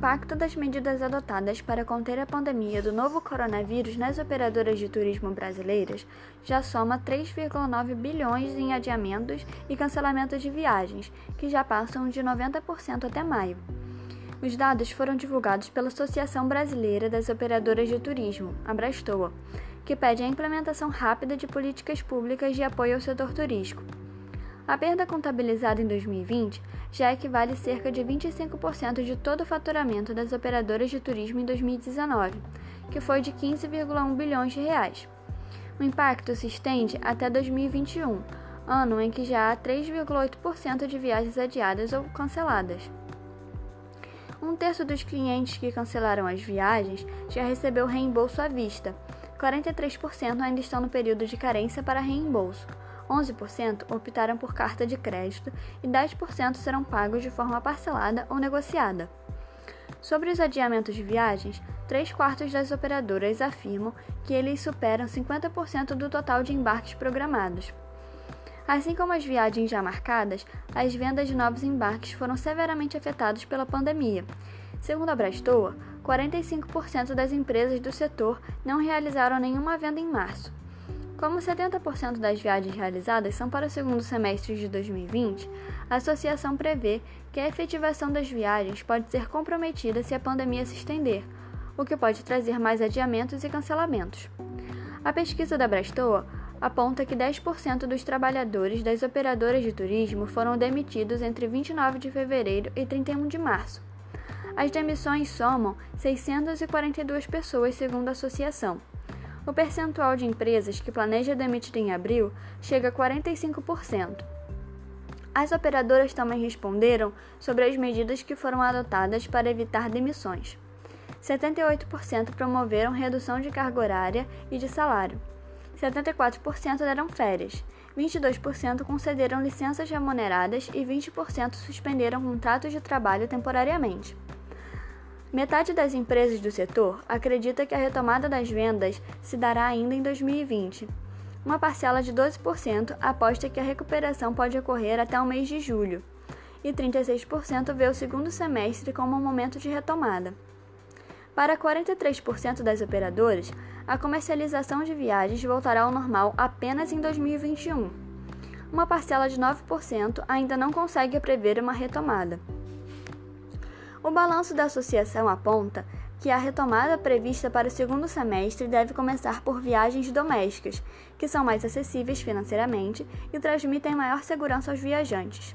impacto das medidas adotadas para conter a pandemia do novo coronavírus nas operadoras de turismo brasileiras já soma 3,9 bilhões em adiamentos e cancelamentos de viagens, que já passam de 90% até maio. Os dados foram divulgados pela Associação Brasileira das Operadoras de Turismo, a Brastoa, que pede a implementação rápida de políticas públicas de apoio ao setor turístico. A perda contabilizada em 2020 já equivale cerca de 25% de todo o faturamento das operadoras de turismo em 2019, que foi de 15,1 bilhões de reais. O impacto se estende até 2021, ano em que já há 3,8% de viagens adiadas ou canceladas. Um terço dos clientes que cancelaram as viagens já recebeu reembolso à vista. 43% ainda estão no período de carência para reembolso. 11% optaram por carta de crédito e 10% serão pagos de forma parcelada ou negociada. Sobre os adiamentos de viagens, 3 quartos das operadoras afirmam que eles superam 50% do total de embarques programados. Assim como as viagens já marcadas, as vendas de novos embarques foram severamente afetadas pela pandemia. Segundo a Brastoa, 45% das empresas do setor não realizaram nenhuma venda em março. Como 70% das viagens realizadas são para o segundo semestre de 2020, a associação prevê que a efetivação das viagens pode ser comprometida se a pandemia se estender, o que pode trazer mais adiamentos e cancelamentos. A pesquisa da Brastoa aponta que 10% dos trabalhadores das operadoras de turismo foram demitidos entre 29 de fevereiro e 31 de março. As demissões somam 642 pessoas, segundo a associação. O percentual de empresas que planeja demitir em abril chega a 45%. As operadoras também responderam sobre as medidas que foram adotadas para evitar demissões. 78% promoveram redução de carga horária e de salário. 74% deram férias. 22% concederam licenças remuneradas e 20% suspenderam contratos de trabalho temporariamente. Metade das empresas do setor acredita que a retomada das vendas se dará ainda em 2020. Uma parcela de 12% aposta que a recuperação pode ocorrer até o mês de julho, e 36% vê o segundo semestre como um momento de retomada. Para 43% das operadoras, a comercialização de viagens voltará ao normal apenas em 2021. Uma parcela de 9% ainda não consegue prever uma retomada. O balanço da associação aponta que a retomada prevista para o segundo semestre deve começar por viagens domésticas, que são mais acessíveis financeiramente e transmitem maior segurança aos viajantes.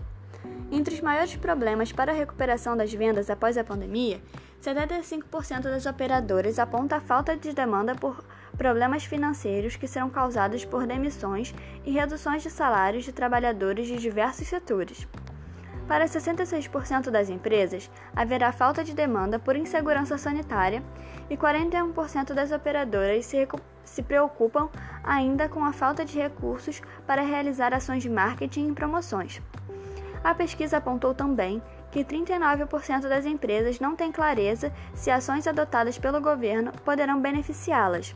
Entre os maiores problemas para a recuperação das vendas após a pandemia, 75% das operadoras aponta a falta de demanda por problemas financeiros que serão causados por demissões e reduções de salários de trabalhadores de diversos setores. Para 66% das empresas, haverá falta de demanda por insegurança sanitária e 41% das operadoras se, se, preocupam ainda com a falta de recursos para realizar ações de marketing e promoções. A pesquisa apontou também que 39% das empresas não têm clareza se ações adotadas pelo governo poderão beneficiá-las.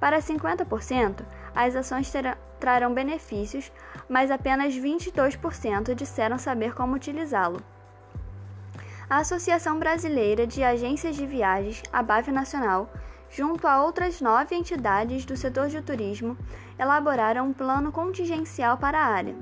Para 50%, as ações terão, trarão benefícios, mas apenas 22% disseram saber como utilizá-lo. A Associação Brasileira de Agências de Viagens, a BAV Nacional, junto a outras nove entidades do setor de turismo, elaboraram um plano contingencial para a área.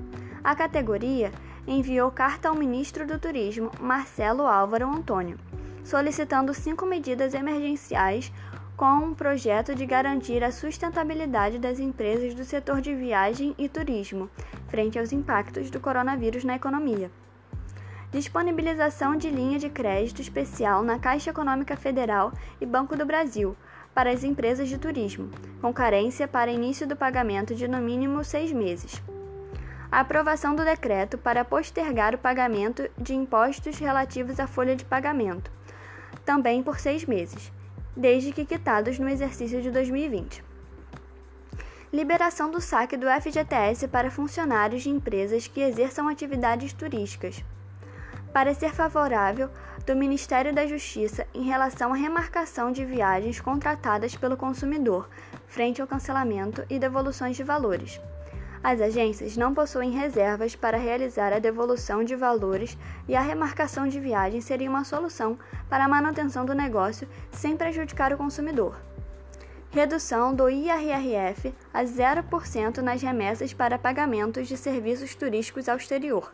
A categoria enviou carta ao ministro do Turismo, Marcelo Álvaro Antônio, solicitando cinco medidas emergenciais com um projeto de garantir a sustentabilidade das empresas do setor de viagem e turismo frente aos impactos do coronavírus na economia. Disponibilização de linha de crédito especial na Caixa Econômica Federal e Banco do Brasil para as empresas de turismo, com carência para início do pagamento de no mínimo seis meses. A aprovação do decreto para postergar o pagamento de impostos relativos à folha de pagamento, também por seis meses desde que quitados no exercício de 2020. Liberação do saque do FGTS para funcionários de empresas que exerçam atividades turísticas. Parecer favorável do Ministério da Justiça em relação à remarcação de viagens contratadas pelo consumidor frente ao cancelamento e devoluções de valores. As agências não possuem reservas para realizar a devolução de valores e a remarcação de viagem seria uma solução para a manutenção do negócio sem prejudicar o consumidor. Redução do IRRF a 0% nas remessas para pagamentos de serviços turísticos ao exterior.